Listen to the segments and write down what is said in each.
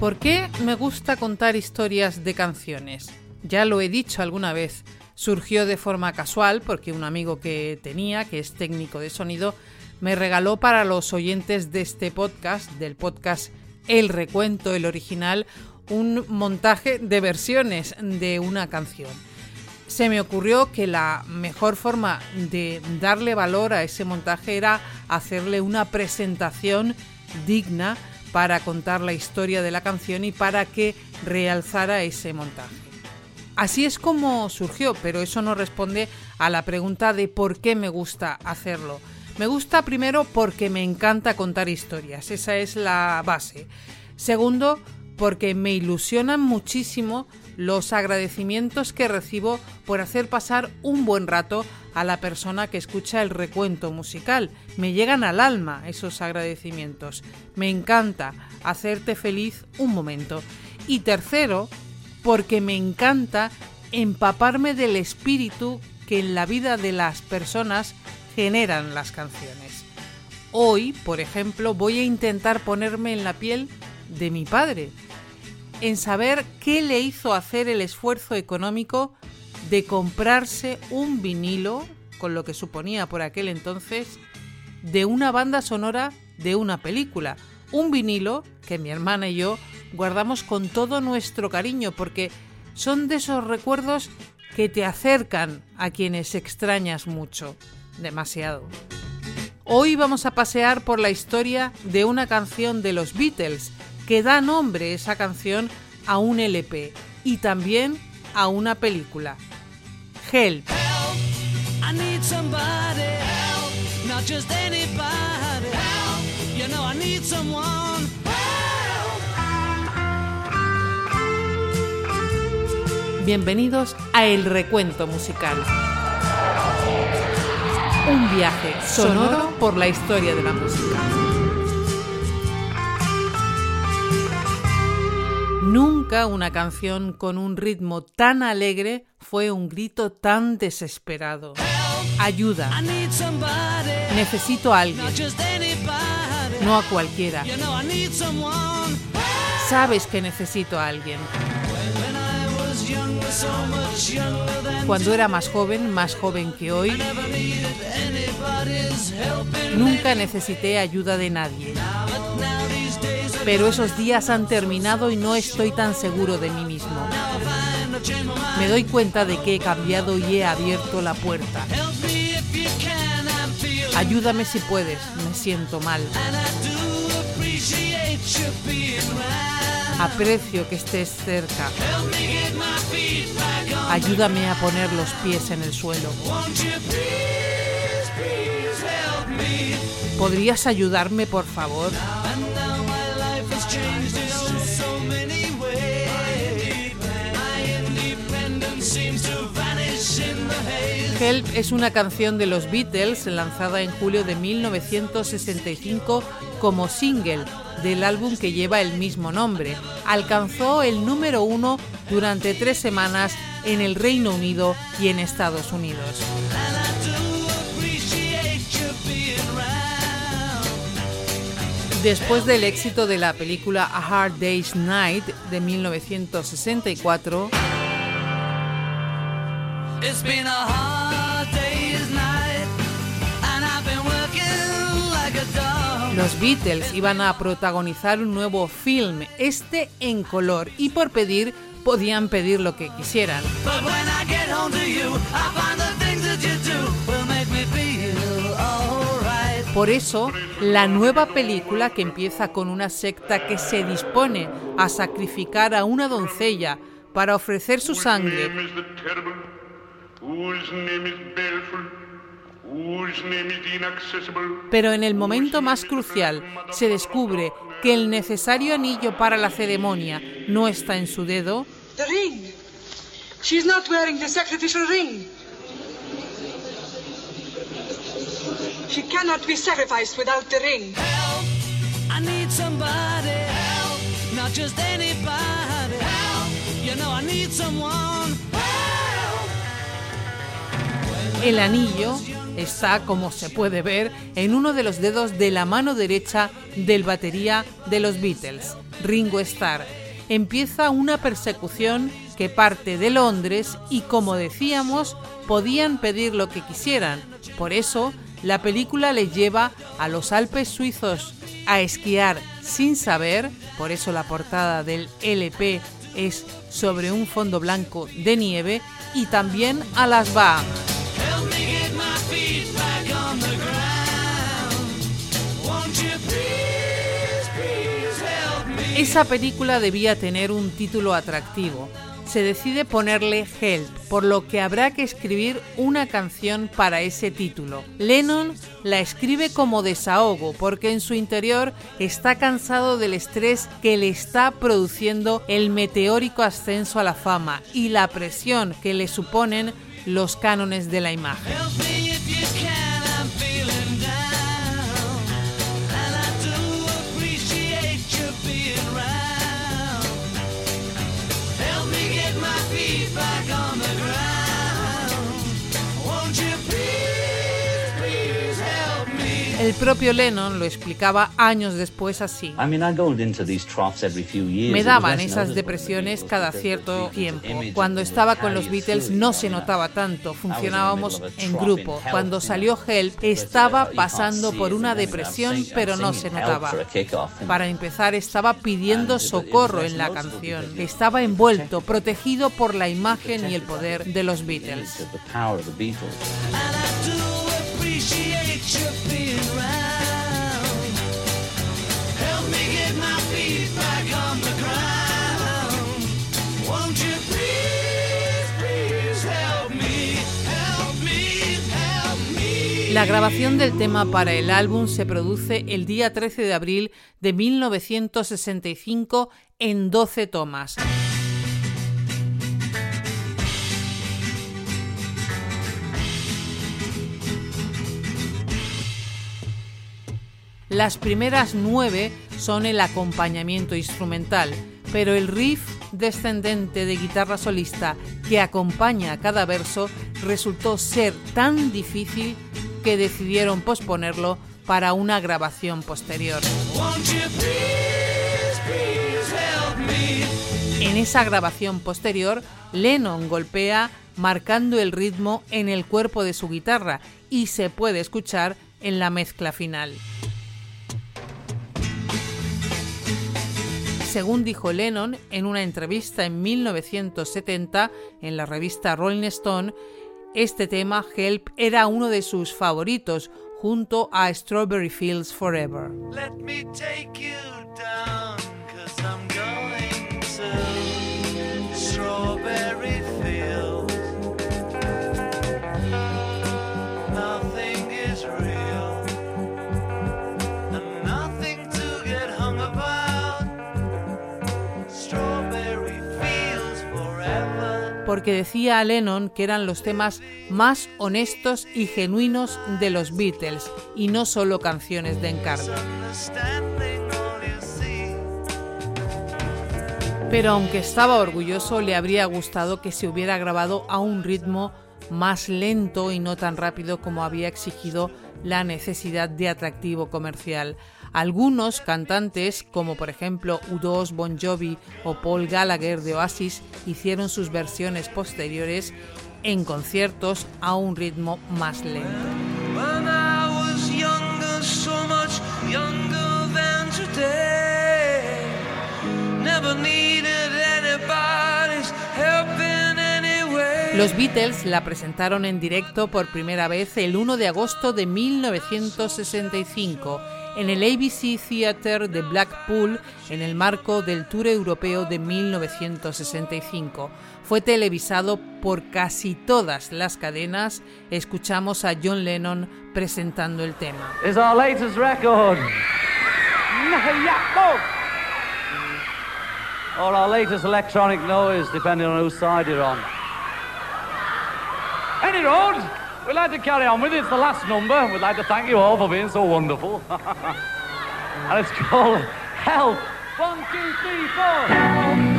¿Por qué me gusta contar historias de canciones? Ya lo he dicho alguna vez, surgió de forma casual porque un amigo que tenía, que es técnico de sonido, me regaló para los oyentes de este podcast, del podcast El Recuento, el original, un montaje de versiones de una canción. Se me ocurrió que la mejor forma de darle valor a ese montaje era hacerle una presentación digna para contar la historia de la canción y para que realzara ese montaje. Así es como surgió, pero eso no responde a la pregunta de por qué me gusta hacerlo. Me gusta primero porque me encanta contar historias, esa es la base. Segundo, porque me ilusionan muchísimo los agradecimientos que recibo por hacer pasar un buen rato a la persona que escucha el recuento musical. Me llegan al alma esos agradecimientos. Me encanta hacerte feliz un momento. Y tercero, porque me encanta empaparme del espíritu que en la vida de las personas generan las canciones. Hoy, por ejemplo, voy a intentar ponerme en la piel de mi padre, en saber qué le hizo hacer el esfuerzo económico de comprarse un vinilo, con lo que suponía por aquel entonces, de una banda sonora de una película. Un vinilo que mi hermana y yo guardamos con todo nuestro cariño porque son de esos recuerdos que te acercan a quienes extrañas mucho, demasiado. Hoy vamos a pasear por la historia de una canción de los Beatles que da nombre esa canción a un LP y también a una película. Help. Bienvenidos a El Recuento Musical. Un viaje sonoro por la historia de la música. Nunca una canción con un ritmo tan alegre fue un grito tan desesperado. Ayuda. Necesito a alguien. No a cualquiera. Sabes que necesito a alguien. Cuando era más joven, más joven que hoy, nunca necesité ayuda de nadie. Pero esos días han terminado y no estoy tan seguro de mí mismo. Me doy cuenta de que he cambiado y he abierto la puerta. Ayúdame si puedes, me siento mal. Aprecio que estés cerca. Ayúdame a poner los pies en el suelo. ¿Podrías ayudarme, por favor? Help es una canción de los Beatles lanzada en julio de 1965 como single del álbum que lleva el mismo nombre. Alcanzó el número uno durante tres semanas en el Reino Unido y en Estados Unidos. Después del éxito de la película A Hard Day's Night de 1964, los Beatles iban a protagonizar un nuevo film, este en color, y por pedir podían pedir lo que quisieran. Por eso, la nueva película que empieza con una secta que se dispone a sacrificar a una doncella para ofrecer su sangre pero en el momento más crucial se descubre que el necesario anillo para la ceremonia no está en su dedo. She cannot be sacrificed without the ring. Help! I need somebody. Help! Not just anybody. Help! You know I need someone. Help! El anillo está, como se puede ver, en uno de los dedos de la mano derecha del batería de los Beatles, Ringo Starr. Empieza una persecución que parte de Londres y, como decíamos, podían pedir lo que quisieran. Por eso, la película les lleva a los Alpes suizos a esquiar sin saber, por eso la portada del LP es sobre un fondo blanco de nieve, y también a las Bahamas. Esa película debía tener un título atractivo, se decide ponerle Help, por lo que habrá que escribir una canción para ese título. Lennon la escribe como desahogo porque en su interior está cansado del estrés que le está produciendo el meteórico ascenso a la fama y la presión que le suponen los cánones de la imagen. El propio Lennon lo explicaba años después así. Me daban esas depresiones cada cierto tiempo. Cuando estaba con los Beatles no se notaba tanto, funcionábamos en grupo. Cuando salió Help estaba pasando por una depresión pero no se notaba. Para empezar estaba pidiendo socorro en la canción. Estaba envuelto, protegido por la imagen y el poder de los Beatles. La grabación del tema para el álbum se produce el día 13 de abril de 1965 en 12 tomas. Las primeras nueve son el acompañamiento instrumental, pero el riff descendente de guitarra solista que acompaña a cada verso resultó ser tan difícil que decidieron posponerlo para una grabación posterior. En esa grabación posterior, Lennon golpea marcando el ritmo en el cuerpo de su guitarra y se puede escuchar en la mezcla final. según dijo Lennon en una entrevista en 1970 en la revista Rolling Stone, este tema, Help, era uno de sus favoritos junto a Strawberry Fields Forever. Porque decía a Lennon que eran los temas más honestos y genuinos de los Beatles y no solo canciones de encargo. Pero aunque estaba orgulloso, le habría gustado que se hubiera grabado a un ritmo más lento y no tan rápido como había exigido la necesidad de atractivo comercial. Algunos cantantes, como por ejemplo U2, Bon Jovi o Paul Gallagher de Oasis, hicieron sus versiones posteriores en conciertos a un ritmo más lento. Los Beatles la presentaron en directo por primera vez el 1 de agosto de 1965 en el ABC Theatre de Blackpool en el marco del Tour Europeo de 1965. Fue televisado por casi todas las cadenas. Escuchamos a John Lennon presentando el tema. Is our latest record. Or our latest electronic noise, depending on whose side you're on. Any road? We'd like to carry on with it. It's the last number. We'd like to thank you all for being so wonderful. and it's called Help. One, two, three, four.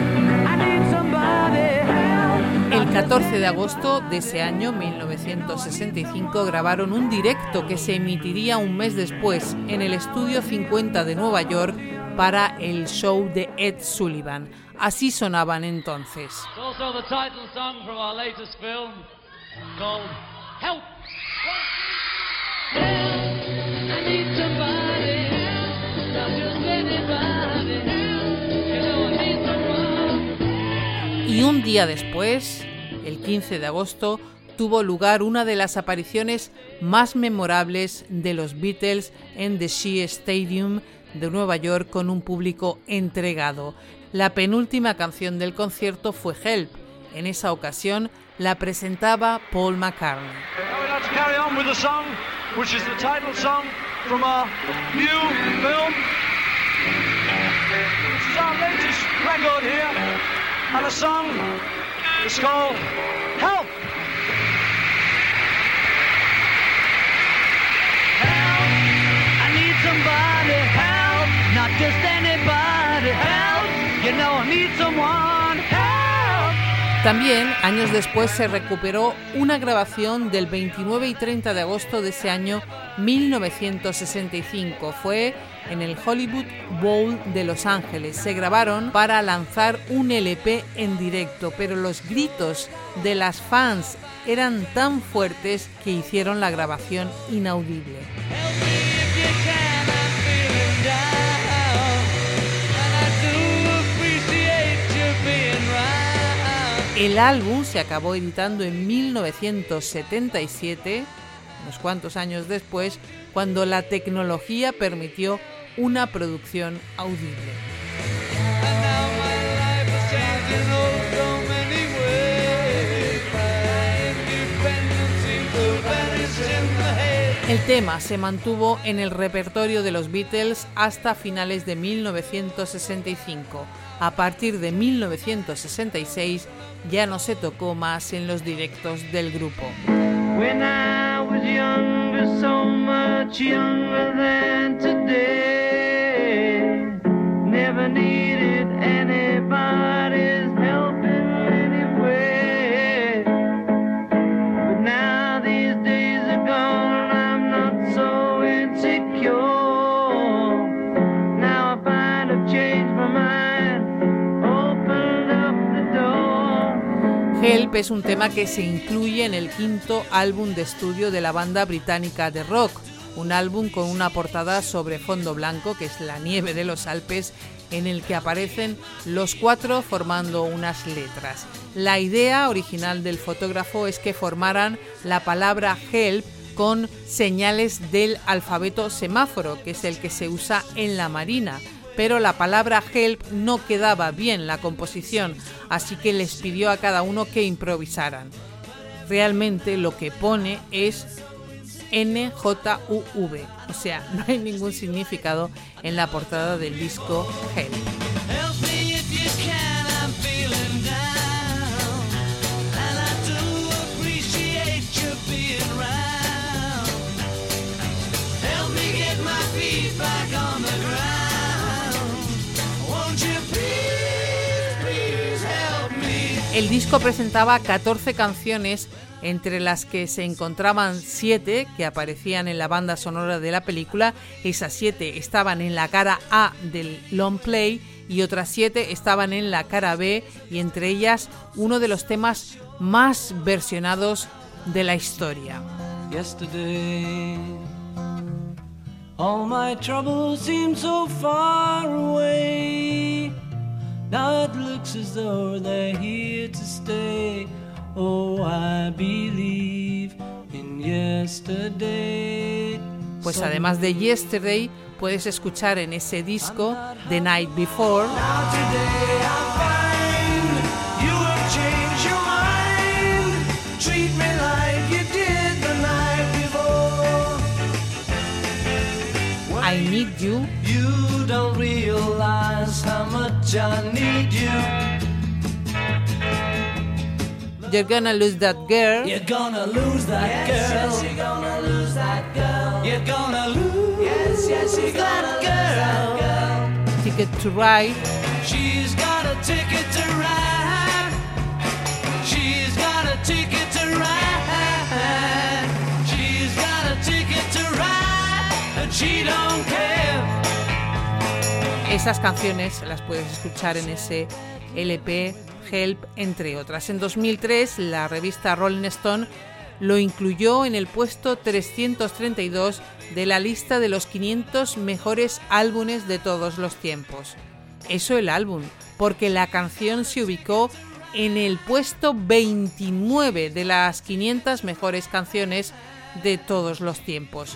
El 14 de agosto de ese año, 1965, grabaron un directo que se emitiría un mes después en el Estudio 50 de Nueva York para el show de Ed Sullivan. Así sonaban entonces. Y un día después, el 15 de agosto, tuvo lugar una de las apariciones más memorables de los Beatles en The Shea Stadium de Nueva York con un público entregado. La penúltima canción del concierto fue Help. En esa ocasión la presentaba Paul McCartney. and the song is called Help. Help, I need somebody, help, not just anybody, help, you know I need someone, help. También, años después, se recuperó una grabación del 29 y 30 de agosto de ese año 1965. Fue en el Hollywood Bowl de Los Ángeles. Se grabaron para lanzar un LP en directo, pero los gritos de las fans eran tan fuertes que hicieron la grabación inaudible. El álbum se acabó editando en 1977, unos cuantos años después, cuando la tecnología permitió una producción audible. El tema se mantuvo en el repertorio de los Beatles hasta finales de 1965. A partir de 1966 ya no se tocó más en los directos del grupo. Help es un tema que se incluye en el quinto álbum de estudio de la banda británica de rock, un álbum con una portada sobre fondo blanco, que es la nieve de los Alpes, en el que aparecen los cuatro formando unas letras. La idea original del fotógrafo es que formaran la palabra help con señales del alfabeto semáforo, que es el que se usa en la marina pero la palabra help no quedaba bien la composición, así que les pidió a cada uno que improvisaran. Realmente lo que pone es NJUV, o sea, no hay ningún significado en la portada del disco Help. El disco presentaba 14 canciones, entre las que se encontraban 7 que aparecían en la banda sonora de la película. Esas 7 estaban en la cara A del long play y otras 7 estaban en la cara B y entre ellas uno de los temas más versionados de la historia. all my troubles seem so far away. Now it looks as though they're here to stay. Oh, I believe in yesterday. Pues además de Yesterday, puedes escuchar en ese disco The Night Before. I Need You. much I need you. You're gonna lose that girl. You're gonna lose that girl. Yes, yes, you're gonna lose that girl. You're gonna lose. Yes, yes, you're gonna lose that girl. Ticket to ride. She's got a ticket to ride. She's got a ticket to ride. She's got a ticket to ride, and she don't care. Esas canciones las puedes escuchar en ese LP Help, entre otras. En 2003, la revista Rolling Stone lo incluyó en el puesto 332 de la lista de los 500 mejores álbumes de todos los tiempos. Eso el álbum, porque la canción se ubicó en el puesto 29 de las 500 mejores canciones de todos los tiempos.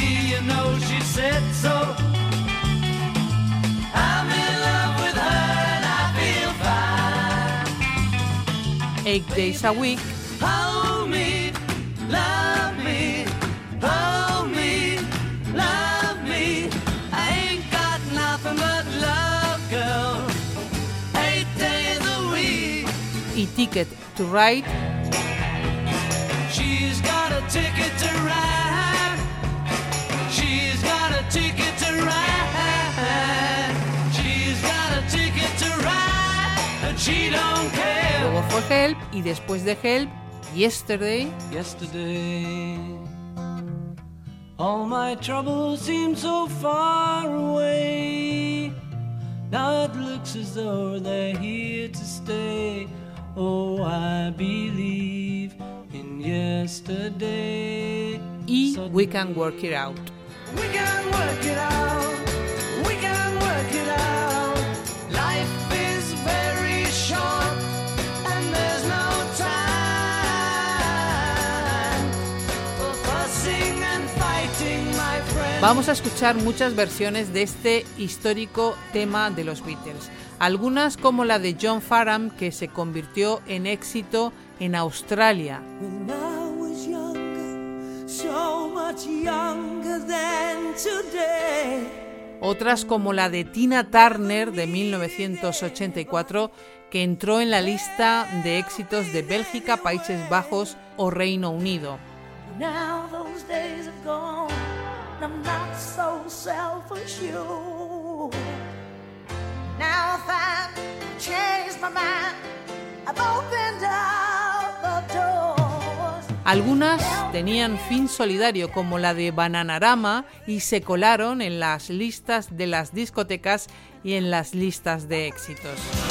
know she said so. I'm in love with her and I feel fine. Eight Baby, days a week. Hold me, love me, hold me, love me. I ain't got nothing but love, girl. Eight days a week. E Ticket to Ride. She's got a ticket to ride. Luego fue Help y después de Help, Yesterday. Yesterday. All my troubles seem so far away. Now it looks as though they're here to stay. Oh, I believe in yesterday. Y We Can Work It Out. We can work it out. We can work it out. Vamos a escuchar muchas versiones de este histórico tema de los Beatles. Algunas como la de John Farham que se convirtió en éxito en Australia. Otras como la de Tina Turner de 1984 que entró en la lista de éxitos de Bélgica, Países Bajos o Reino Unido. Algunas tenían fin solidario como la de Bananarama y se colaron en las listas de las discotecas y en las listas de éxitos.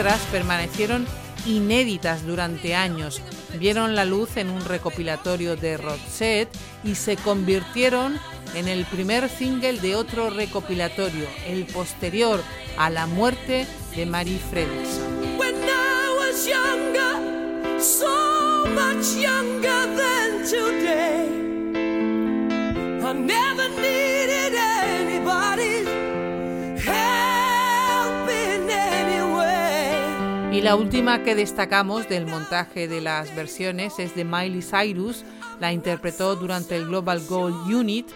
Otras permanecieron inéditas durante años, vieron la luz en un recopilatorio de Roxette y se convirtieron en el primer single de otro recopilatorio, el posterior a la muerte de Mary Fredrickson. Y la última que destacamos del montaje de las versiones es de Miley Cyrus, la interpretó durante el Global Gold Unit,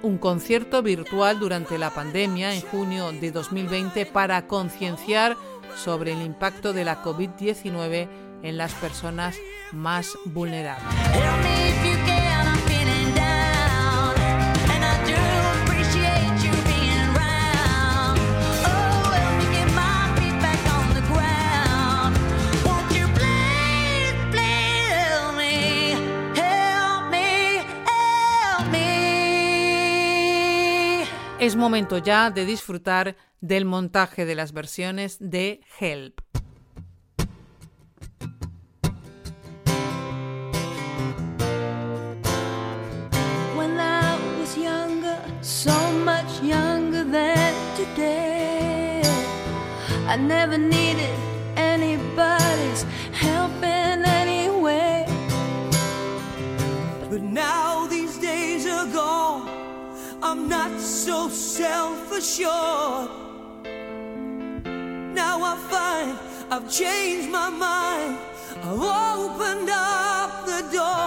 un concierto virtual durante la pandemia en junio de 2020 para concienciar sobre el impacto de la COVID-19 en las personas más vulnerables. Es momento ya de disfrutar del montaje de las versiones de Help. When I was younger, so much younger than today, I never needed anybody's help in any way. Not so self assured. Now I find I've changed my mind. I've opened up the doors.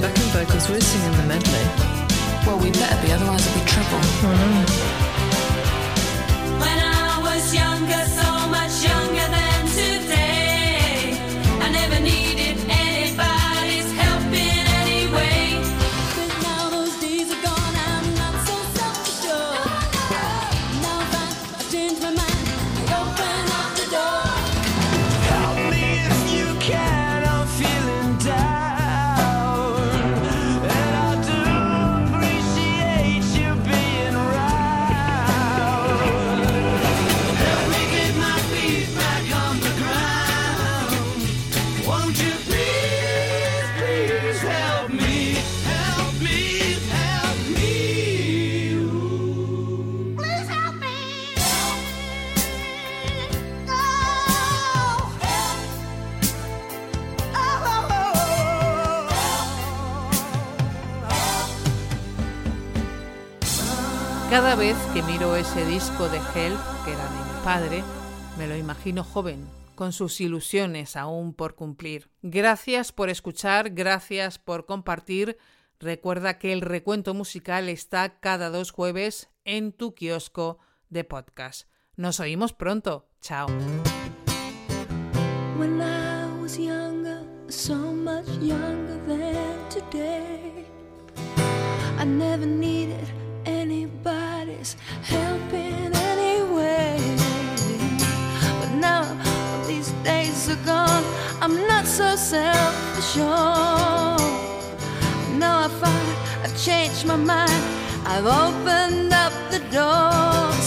Backing vocals. We're singing the medley. Well, we better be, otherwise it'll be trouble. Mm-hmm. When I was younger, so Cada vez que miro ese disco de Help, que era de mi padre, me lo imagino joven, con sus ilusiones aún por cumplir. Gracias por escuchar, gracias por compartir. Recuerda que el recuento musical está cada dos jueves en tu kiosco de podcast. Nos oímos pronto. Chao. Anybody's help in any way. But now these days are gone, I'm not so self-assured. Now I find I've changed my mind, I've opened up the doors.